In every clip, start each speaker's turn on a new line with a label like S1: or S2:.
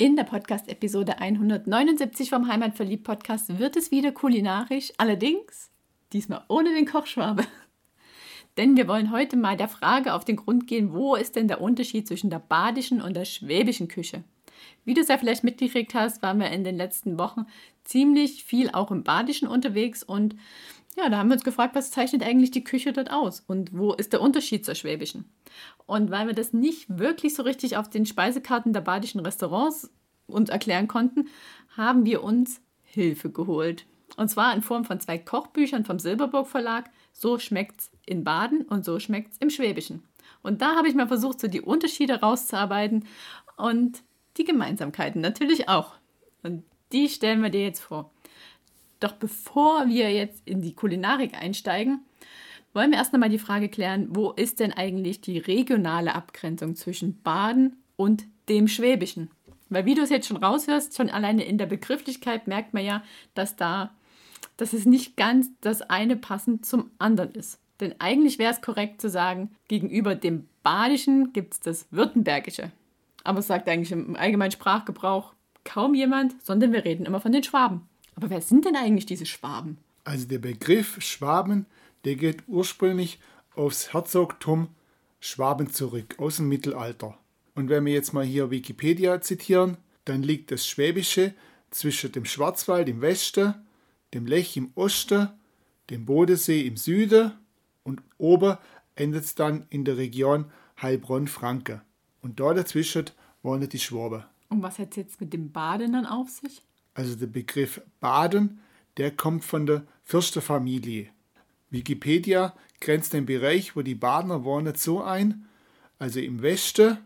S1: In der Podcast-Episode 179 vom Heimatverliebt-Podcast wird es wieder kulinarisch, allerdings diesmal ohne den Kochschwabe. Denn wir wollen heute mal der Frage auf den Grund gehen, wo ist denn der Unterschied zwischen der badischen und der schwäbischen Küche? Wie du es ja vielleicht mitgekriegt hast, waren wir in den letzten Wochen ziemlich viel auch im Badischen unterwegs und ja, da haben wir uns gefragt, was zeichnet eigentlich die Küche dort aus und wo ist der Unterschied zur schwäbischen? Und weil wir das nicht wirklich so richtig auf den Speisekarten der badischen Restaurants uns erklären konnten, haben wir uns Hilfe geholt. Und zwar in Form von zwei Kochbüchern vom Silberburg Verlag. So schmeckt's in Baden und so schmeckt es im Schwäbischen. Und da habe ich mal versucht, so die Unterschiede rauszuarbeiten und die Gemeinsamkeiten natürlich auch. Und die stellen wir dir jetzt vor. Doch bevor wir jetzt in die Kulinarik einsteigen, wollen wir erst einmal die Frage klären, wo ist denn eigentlich die regionale Abgrenzung zwischen Baden und dem Schwäbischen? Weil wie du es jetzt schon raushörst, schon alleine in der Begrifflichkeit merkt man ja, dass da, dass es nicht ganz das eine passend zum anderen ist. Denn eigentlich wäre es korrekt zu sagen, gegenüber dem Badischen gibt es das Württembergische. Aber es sagt eigentlich im allgemeinen Sprachgebrauch kaum jemand, sondern wir reden immer von den Schwaben. Aber wer sind denn eigentlich diese Schwaben?
S2: Also der Begriff Schwaben, der geht ursprünglich aufs Herzogtum Schwaben zurück, aus dem Mittelalter. Und wenn wir jetzt mal hier Wikipedia zitieren, dann liegt das Schwäbische zwischen dem Schwarzwald im Westen, dem Lech im Osten, dem Bodensee im Süden und oben endet es dann in der Region Heilbronn-Franke. Und da dazwischen wohnen die Schwaben.
S1: Und was hat es jetzt mit dem Baden dann auf sich?
S2: Also der Begriff Baden, der kommt von der Fürsterfamilie. Wikipedia grenzt den Bereich, wo die Badener wohnen, so ein, also im Westen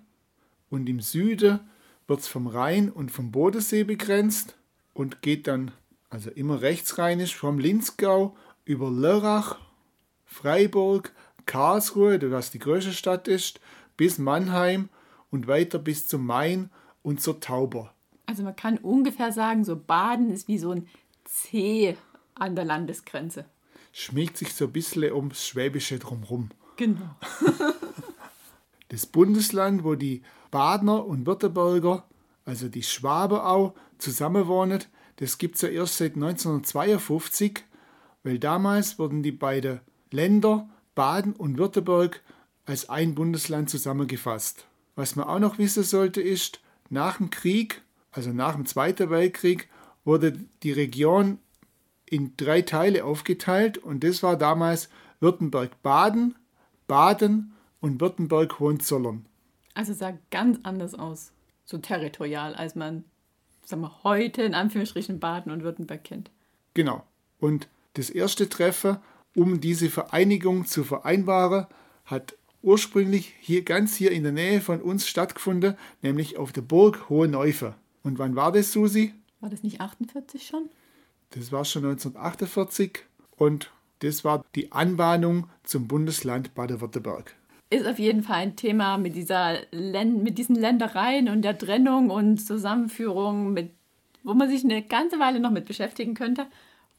S2: und im Süden wird es vom Rhein und vom Bodensee begrenzt und geht dann, also immer rechtsrheinisch, vom Linzgau über Lörrach Freiburg, Karlsruhe, das die größte Stadt ist, bis Mannheim und weiter bis zum Main und zur Tauber.
S1: Also man kann ungefähr sagen, so Baden ist wie so ein C an der Landesgrenze.
S2: Schmiegt sich so ein bisschen ums Schwäbische drumherum.
S1: Genau.
S2: das Bundesland, wo die Badner und Württemberger, also die Schwaben auch, zusammenwohnen, das gibt es ja erst seit 1952, weil damals wurden die beiden Länder Baden und Württemberg als ein Bundesland zusammengefasst. Was man auch noch wissen sollte, ist, nach dem Krieg, also nach dem Zweiten Weltkrieg, wurde die Region in drei Teile aufgeteilt und das war damals Württemberg-Baden, Baden und Württemberg-Hohenzollern.
S1: Also sah ganz anders aus, so territorial, als man sagen wir, heute in Anführungsstrichen Baden und Württemberg kennt.
S2: Genau. Und das erste Treffen um diese Vereinigung zu vereinbaren, hat ursprünglich hier ganz hier in der Nähe von uns stattgefunden, nämlich auf der Burg Hohe Neufe. Und wann war das, Susi?
S1: War das nicht 48 schon?
S2: Das war schon 1948 und das war die Anbahnung zum Bundesland Baden-Württemberg.
S1: Ist auf jeden Fall ein Thema mit, dieser Län mit diesen Ländereien und der Trennung und Zusammenführung, mit, wo man sich eine ganze Weile noch mit beschäftigen könnte.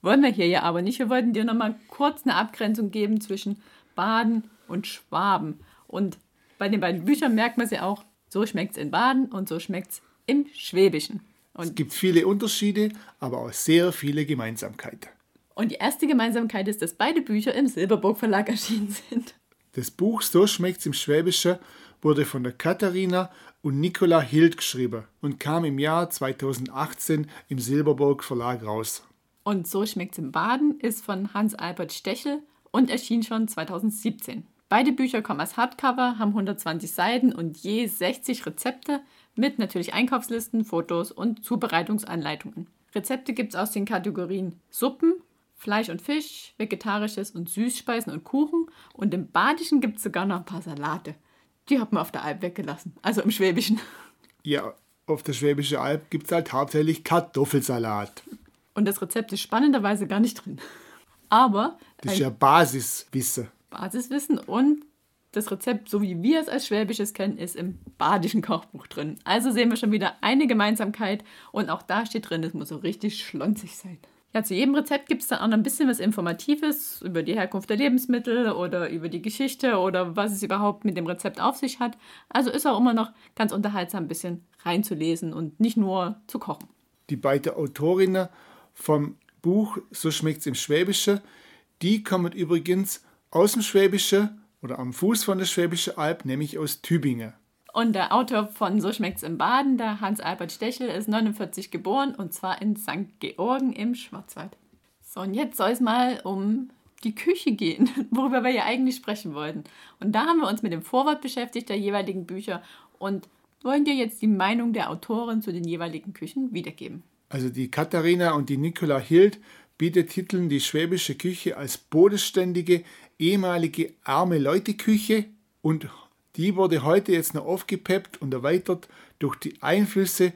S1: Wollen wir hier ja aber nicht. Wir wollten dir nochmal kurz eine Abgrenzung geben zwischen Baden und Schwaben. Und bei den beiden Büchern merkt man sie ja auch, so schmeckt es in Baden und so schmeckt es im Schwäbischen.
S2: Und es gibt viele Unterschiede, aber auch sehr viele Gemeinsamkeiten.
S1: Und die erste Gemeinsamkeit ist, dass beide Bücher im Silberburg Verlag erschienen sind.
S2: Das Buch So schmeckt's im Schwäbischen wurde von der Katharina und Nicola Hild geschrieben und kam im Jahr 2018 im Silberburg Verlag raus.
S1: Und so schmeckt's im Baden ist von Hans-Albert Stechel und erschien schon 2017. Beide Bücher kommen als Hardcover, haben 120 Seiten und je 60 Rezepte mit natürlich Einkaufslisten, Fotos und Zubereitungsanleitungen. Rezepte gibt es aus den Kategorien Suppen, Fleisch und Fisch, Vegetarisches und Süßspeisen und Kuchen und im Badischen gibt es sogar noch ein paar Salate. Die hat man auf der Alp weggelassen, also im Schwäbischen.
S2: Ja, auf der Schwäbischen Alb gibt es halt hauptsächlich Kartoffelsalat.
S1: Und das Rezept ist spannenderweise gar nicht drin. Aber
S2: Das ist ja Basiswissen.
S1: Basiswissen und das Rezept, so wie wir es als Schwäbisches kennen, ist im badischen Kochbuch drin. Also sehen wir schon wieder eine Gemeinsamkeit und auch da steht drin, es muss so richtig schlonzig sein. Ja, zu jedem Rezept gibt es dann auch noch ein bisschen was Informatives über die Herkunft der Lebensmittel oder über die Geschichte oder was es überhaupt mit dem Rezept auf sich hat. Also ist auch immer noch ganz unterhaltsam, ein bisschen reinzulesen und nicht nur zu kochen.
S2: Die beiden Autorinnen vom Buch So schmeckt's im Schwäbische, die kommen übrigens aus dem Schwäbische oder am Fuß von der Schwäbische Alb, nämlich aus Tübingen.
S1: Und der Autor von So schmeckt's im Baden, der Hans-Albert Stechel, ist 49 geboren und zwar in St. Georgen im Schwarzwald. So, und jetzt soll es mal um die Küche gehen, worüber wir ja eigentlich sprechen wollten. Und da haben wir uns mit dem Vorwort beschäftigt der jeweiligen Bücher und wollen dir jetzt die Meinung der Autorin zu den jeweiligen Küchen wiedergeben.
S2: Also die Katharina und die Nicola Hild betiteln die schwäbische Küche als bodenständige, ehemalige arme Leute-Küche und die wurde heute jetzt noch aufgepeppt und erweitert durch die Einflüsse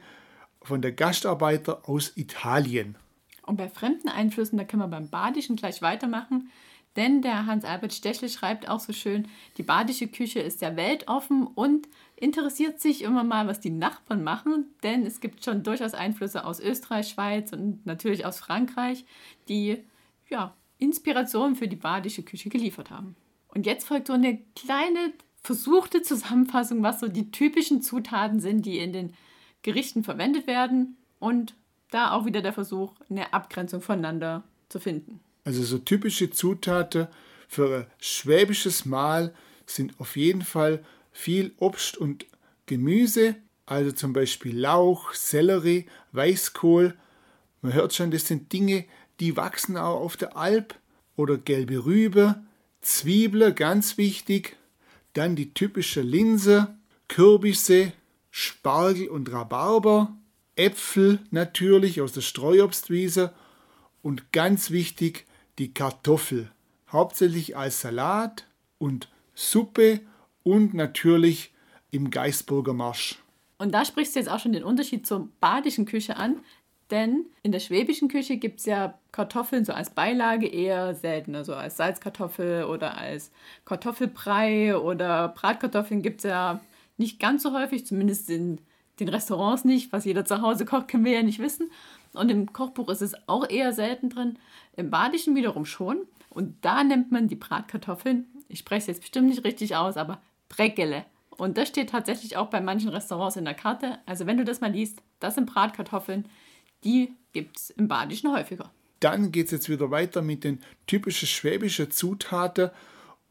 S2: von der Gastarbeiter aus Italien.
S1: Und bei fremden Einflüssen, da können wir beim Badischen gleich weitermachen, denn der Hans-Albert Stechle schreibt auch so schön, die badische Küche ist ja weltoffen und interessiert sich immer mal, was die Nachbarn machen, denn es gibt schon durchaus Einflüsse aus Österreich, Schweiz und natürlich aus Frankreich, die ja, Inspiration für die badische Küche geliefert haben. Und jetzt folgt so eine kleine versuchte Zusammenfassung, was so die typischen Zutaten sind, die in den Gerichten verwendet werden und da auch wieder der Versuch, eine Abgrenzung voneinander zu finden.
S2: Also so typische Zutaten für ein schwäbisches Mahl sind auf jeden Fall viel Obst und Gemüse, also zum Beispiel Lauch, Sellerie, Weißkohl. Man hört schon, das sind Dinge, die wachsen auch auf der Alp. Oder gelbe Rübe, Zwiebeln, ganz wichtig, dann die typische Linse, Kürbisse, Spargel und Rhabarber, Äpfel natürlich aus der Streuobstwiese und ganz wichtig die Kartoffel, hauptsächlich als Salat und Suppe und natürlich im Geisburger Marsch.
S1: Und da sprichst du jetzt auch schon den Unterschied zur badischen Küche an, denn in der schwäbischen Küche gibt es ja Kartoffeln so als Beilage eher seltener, so als Salzkartoffel oder als Kartoffelbrei oder Bratkartoffeln gibt es ja nicht ganz so häufig, zumindest in den Restaurants nicht. Was jeder zu Hause kocht, können wir ja nicht wissen. Und im Kochbuch ist es auch eher selten drin. Im Badischen wiederum schon. Und da nennt man die Bratkartoffeln, ich spreche es jetzt bestimmt nicht richtig aus, aber Brekele. Und das steht tatsächlich auch bei manchen Restaurants in der Karte. Also wenn du das mal liest, das sind Bratkartoffeln, die gibt es im Badischen häufiger.
S2: Dann geht es jetzt wieder weiter mit den typischen schwäbischen Zutaten.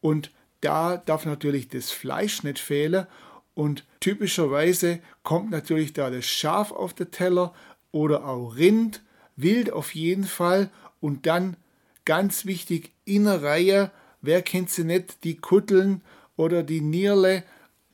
S2: Und da darf natürlich das Fleisch nicht fehlen. Und typischerweise kommt natürlich da das Schaf auf den Teller oder auch Rind, Wild auf jeden Fall. Und dann ganz wichtig Innereihe, wer kennt sie nicht, die Kutteln oder die Nierle,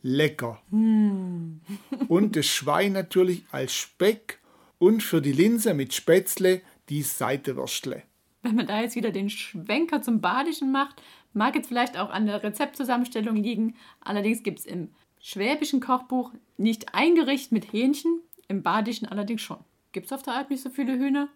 S2: lecker. und das Schwein natürlich als Speck und für die Linse mit Spätzle die Seitewürstle.
S1: Wenn man da jetzt wieder den Schwenker zum Badischen macht, mag jetzt vielleicht auch an der Rezeptzusammenstellung liegen. Allerdings gibt es im schwäbischen Kochbuch nicht ein Gericht mit Hähnchen, im Badischen allerdings schon. Gibt es auf der Alp nicht so viele Hühner?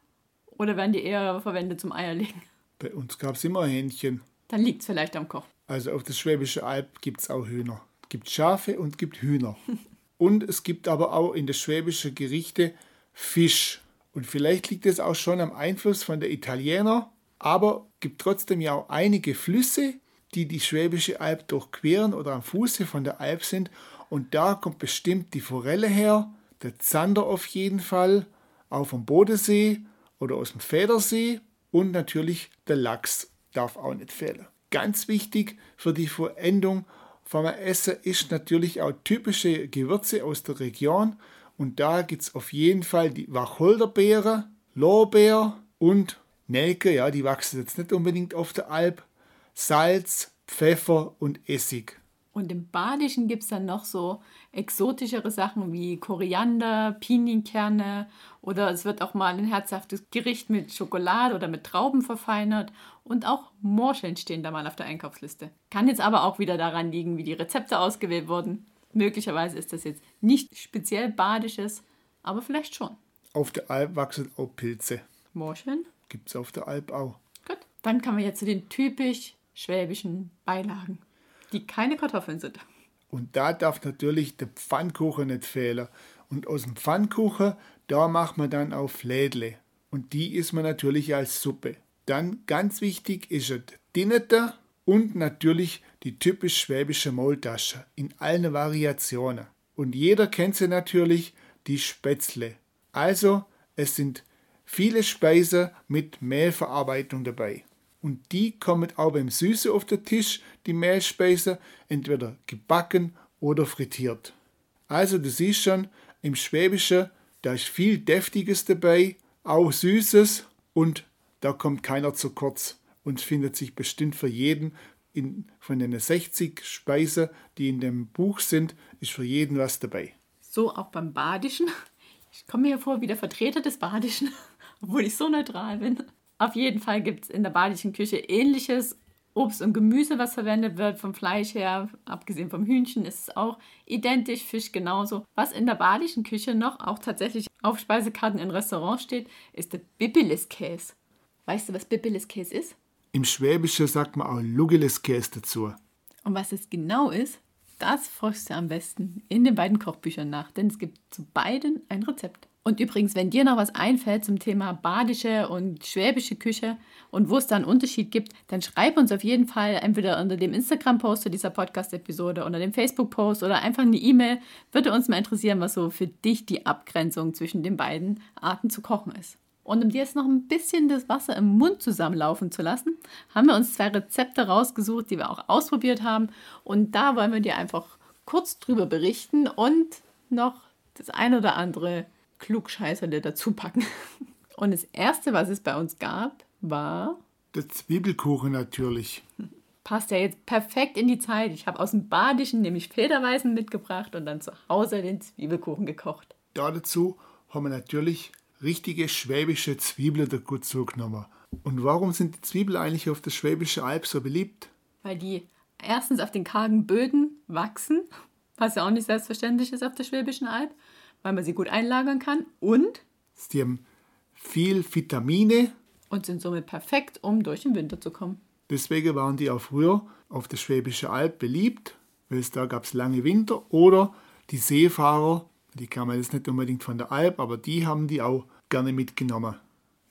S1: Oder werden die eher verwendet zum Eierlegen?
S2: Bei uns gab es immer Hähnchen.
S1: Dann liegt es vielleicht am Koch.
S2: Also auf der Schwäbische Alb gibt es auch Hühner. Es gibt Schafe und gibt Hühner. und es gibt aber auch in der schwäbischen Gerichte Fisch. Und vielleicht liegt es auch schon am Einfluss von der Italiener, aber gibt trotzdem ja auch einige Flüsse, die die Schwäbische Alb durchqueren oder am Fuße von der Alb sind. Und da kommt bestimmt die Forelle her, der Zander auf jeden Fall, auch vom Bodensee oder aus dem Federsee und natürlich der Lachs darf auch nicht fehlen. Ganz wichtig für die Verendung vom Essen ist natürlich auch typische Gewürze aus der Region und da gibt es auf jeden Fall die Wacholderbeere, Lorbeer und Nelke, ja, die wachsen jetzt nicht unbedingt auf der Alp, Salz, Pfeffer und Essig.
S1: Und im Badischen gibt es dann noch so exotischere Sachen wie Koriander, Pinienkerne oder es wird auch mal ein herzhaftes Gericht mit Schokolade oder mit Trauben verfeinert und auch Morscheln stehen da mal auf der Einkaufsliste. Kann jetzt aber auch wieder daran liegen, wie die Rezepte ausgewählt wurden. Möglicherweise ist das jetzt nicht speziell badisches, aber vielleicht schon.
S2: Auf der Alp wachsen auch Pilze.
S1: Morschen.
S2: Gibt es auf der Alp auch.
S1: Gut. Dann kommen wir jetzt zu den typisch schwäbischen Beilagen, die keine Kartoffeln sind.
S2: Und da darf natürlich der Pfannkuchen nicht fehlen. Und aus dem Pfannkuchen, da macht man dann auch Flädle. Und die isst man natürlich als Suppe. Dann ganz wichtig ist es Dinnete und natürlich die typisch schwäbische Maultasche in allen Variationen. Und jeder kennt sie natürlich, die Spätzle. Also, es sind viele Speisen mit Mehlverarbeitung dabei. Und die kommen auch beim Süße auf den Tisch, die Mehlspeise, entweder gebacken oder frittiert. Also du siehst schon, im Schwäbischen, da ist viel Deftiges dabei, auch Süßes und da kommt keiner zu kurz und findet sich bestimmt für jeden in, von den 60 Speisen, die in dem Buch sind, ist für jeden was dabei.
S1: So auch beim Badischen. Ich komme mir vor wie der Vertreter des Badischen, obwohl ich so neutral bin. Auf jeden Fall gibt es in der badischen Küche ähnliches Obst und Gemüse, was verwendet wird. Vom Fleisch her, abgesehen vom Hühnchen, ist es auch identisch, Fisch genauso. Was in der badischen Küche noch auch tatsächlich auf Speisekarten in Restaurants steht, ist der Bipilis-Käse. Weißt du, was Bipilis-Käse ist?
S2: Im Schwäbischen sagt man auch Lugeles-Käse dazu.
S1: Und was es genau ist, das forschst du am besten in den beiden Kochbüchern nach, denn es gibt zu beiden ein Rezept. Und übrigens, wenn dir noch was einfällt zum Thema badische und schwäbische Küche und wo es da einen Unterschied gibt, dann schreib uns auf jeden Fall entweder unter dem Instagram-Post zu dieser Podcast-Episode oder dem Facebook-Post oder einfach eine E-Mail. Würde uns mal interessieren, was so für dich die Abgrenzung zwischen den beiden Arten zu kochen ist. Und um dir jetzt noch ein bisschen das Wasser im Mund zusammenlaufen zu lassen, haben wir uns zwei Rezepte rausgesucht, die wir auch ausprobiert haben. Und da wollen wir dir einfach kurz drüber berichten und noch das ein oder andere Klugscheißerle dazu packen. Und das erste, was es bei uns gab, war.
S2: Der Zwiebelkuchen natürlich.
S1: Passt ja jetzt perfekt in die Zeit. Ich habe aus dem Badischen nämlich Federweißen mitgebracht und dann zu Hause den Zwiebelkuchen gekocht.
S2: Da dazu haben wir natürlich richtige schwäbische Zwiebeln dazu genommen. Und warum sind die Zwiebeln eigentlich auf der Schwäbischen Alb so beliebt?
S1: Weil die erstens auf den kargen Böden wachsen, was ja auch nicht selbstverständlich ist auf der Schwäbischen Alb weil man sie gut einlagern kann und
S2: sie haben viel Vitamine
S1: und sind somit perfekt, um durch den Winter zu kommen.
S2: Deswegen waren die auch früher auf der Schwäbische Alb beliebt, weil es da gab es lange Winter oder die Seefahrer, die kamen jetzt nicht unbedingt von der Alb, aber die haben die auch gerne mitgenommen.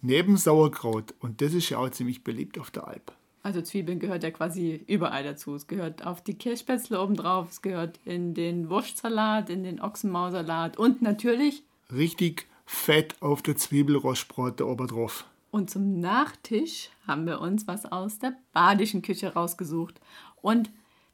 S2: Neben Sauerkraut und das ist ja auch ziemlich beliebt auf der Alb.
S1: Also Zwiebeln gehört ja quasi überall dazu. Es gehört auf die Kirschspätzle obendrauf, es gehört in den Wurstsalat, in den Ochsenmausalat und natürlich
S2: richtig fett auf der Zwiebelrostbrote obendrauf.
S1: Und zum Nachtisch haben wir uns was aus der badischen Küche rausgesucht. Und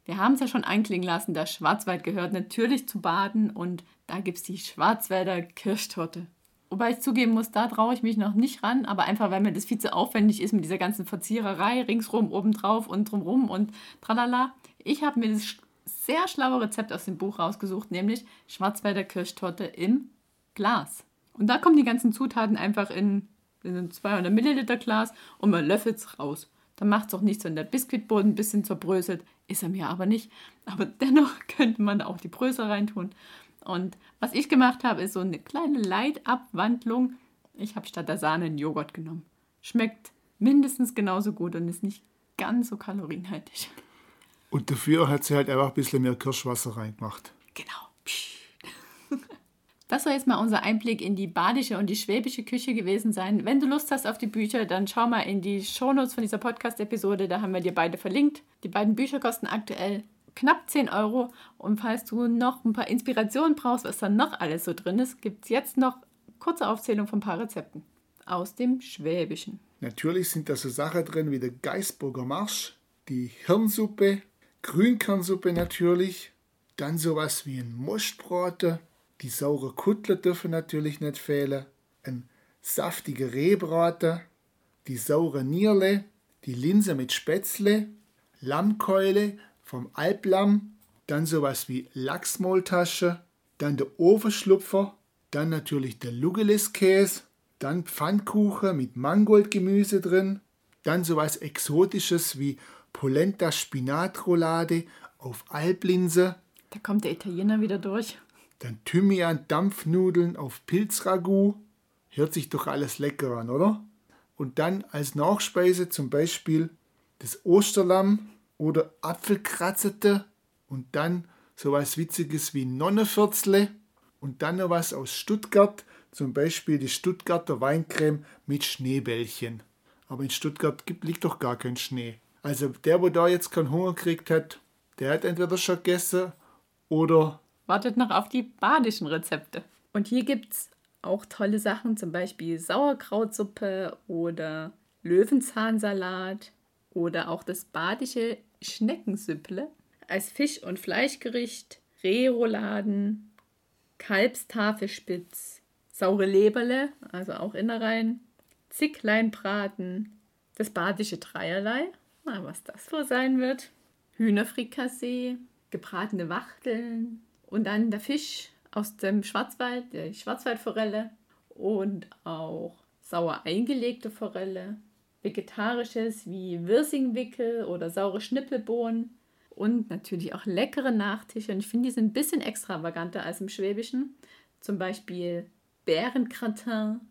S1: wir haben es ja schon anklingen lassen, der Schwarzwald gehört natürlich zu Baden und da gibt es die Schwarzwälder Kirschtorte. Wobei ich zugeben muss, da traue ich mich noch nicht ran, aber einfach, weil mir das viel zu aufwendig ist mit dieser ganzen Verziererei ringsrum, obendrauf und drumrum und tralala. Ich habe mir das sehr schlaue Rezept aus dem Buch rausgesucht, nämlich Schwarzwälder Kirschtorte im Glas. Und da kommen die ganzen Zutaten einfach in, in ein 200 Milliliter Glas und man löffelt es raus. Dann macht es auch nichts, wenn der Biskuitboden ein bisschen zerbröselt. Ist er mir aber nicht. Aber dennoch könnte man auch die Brösel reintun. Und was ich gemacht habe, ist so eine kleine Leitabwandlung. Ich habe statt der Sahne einen Joghurt genommen. Schmeckt mindestens genauso gut und ist nicht ganz so kalorienhaltig.
S2: Und dafür hat sie halt einfach ein bisschen mehr Kirschwasser reingemacht.
S1: Genau. Das soll jetzt mal unser Einblick in die badische und die schwäbische Küche gewesen sein. Wenn du Lust hast auf die Bücher, dann schau mal in die Shownotes von dieser Podcast-Episode. Da haben wir dir beide verlinkt. Die beiden Bücher kosten aktuell knapp 10 Euro. Und falls du noch ein paar Inspirationen brauchst, was da noch alles so drin ist, gibt es jetzt noch kurze Aufzählung von ein paar Rezepten aus dem Schwäbischen.
S2: Natürlich sind da so Sachen drin wie der Geisburger Marsch, die Hirnsuppe, Grünkernsuppe natürlich, dann sowas wie ein Mostbraten, die saure Kuttler dürfen natürlich nicht fehlen, ein saftiger Rehbraten, die saure Nierle, die Linse mit Spätzle, Lammkeule vom Alplamm, dann sowas wie Lachsmaultasche, dann der Ofenschlupfer, dann natürlich der Lugeliskäse, dann Pfannkuchen mit Mangoldgemüse drin, dann sowas Exotisches wie Polenta Spinatroulade auf Alplinse.
S1: Da kommt der Italiener wieder durch.
S2: Dann Thymian Dampfnudeln auf Pilzragout. Hört sich doch alles lecker an, oder? und dann als Nachspeise zum Beispiel das Osterlamm oder Apfelkratzete und dann sowas Witziges wie Nonnenviertzle und dann noch was aus Stuttgart, zum Beispiel die Stuttgarter Weincreme mit Schneebällchen. Aber in Stuttgart gibt, liegt doch gar kein Schnee. Also der, wo da jetzt keinen Hunger gekriegt hat, der hat entweder schon gegessen oder
S1: wartet noch auf die badischen Rezepte. Und hier gibt es auch tolle Sachen, zum Beispiel Sauerkrautsuppe oder Löwenzahnsalat oder auch das badische Schneckensüpple als Fisch- und Fleischgericht, Rehrouladen, Kalbstafelspitz, saure Leberle, also auch Innereien, Zickleinbraten, das badische Dreierlei, mal was das wohl sein wird, Hühnerfrikassee, gebratene Wachteln und dann der Fisch aus dem Schwarzwald, die Schwarzwaldforelle und auch sauer eingelegte Forelle, vegetarisches wie Wirsingwickel oder saure Schnippelbohnen und natürlich auch leckere Nachtische. Und ich finde, die sind ein bisschen extravaganter als im Schwäbischen. Zum Beispiel Bärengratin,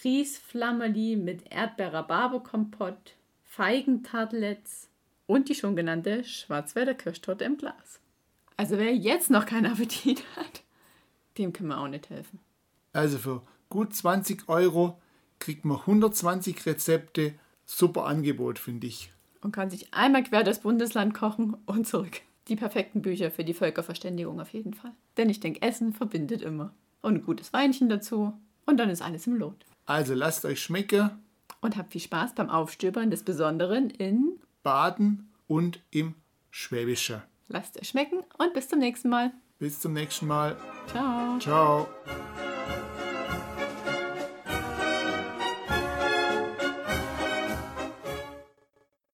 S1: Grießflammerli mit Erdbeer-Rhabarber-Kompott, Feigentartlets und die schon genannte Schwarzwälder Kirschtorte im Glas. Also wer jetzt noch keinen Appetit hat, dem können wir auch nicht helfen.
S2: Also für gut 20 Euro kriegt man 120 Rezepte. Super Angebot, finde ich.
S1: Und kann sich einmal quer das Bundesland kochen und zurück. Die perfekten Bücher für die Völkerverständigung auf jeden Fall. Denn ich denke, Essen verbindet immer. Und ein gutes Weinchen dazu. Und dann ist alles im Lot.
S2: Also lasst euch schmecken.
S1: Und habt viel Spaß beim Aufstöbern des Besonderen in
S2: Baden und im Schwäbischen.
S1: Lasst es schmecken und bis zum nächsten Mal.
S2: Bis zum nächsten Mal.
S1: Ciao.
S2: Ciao.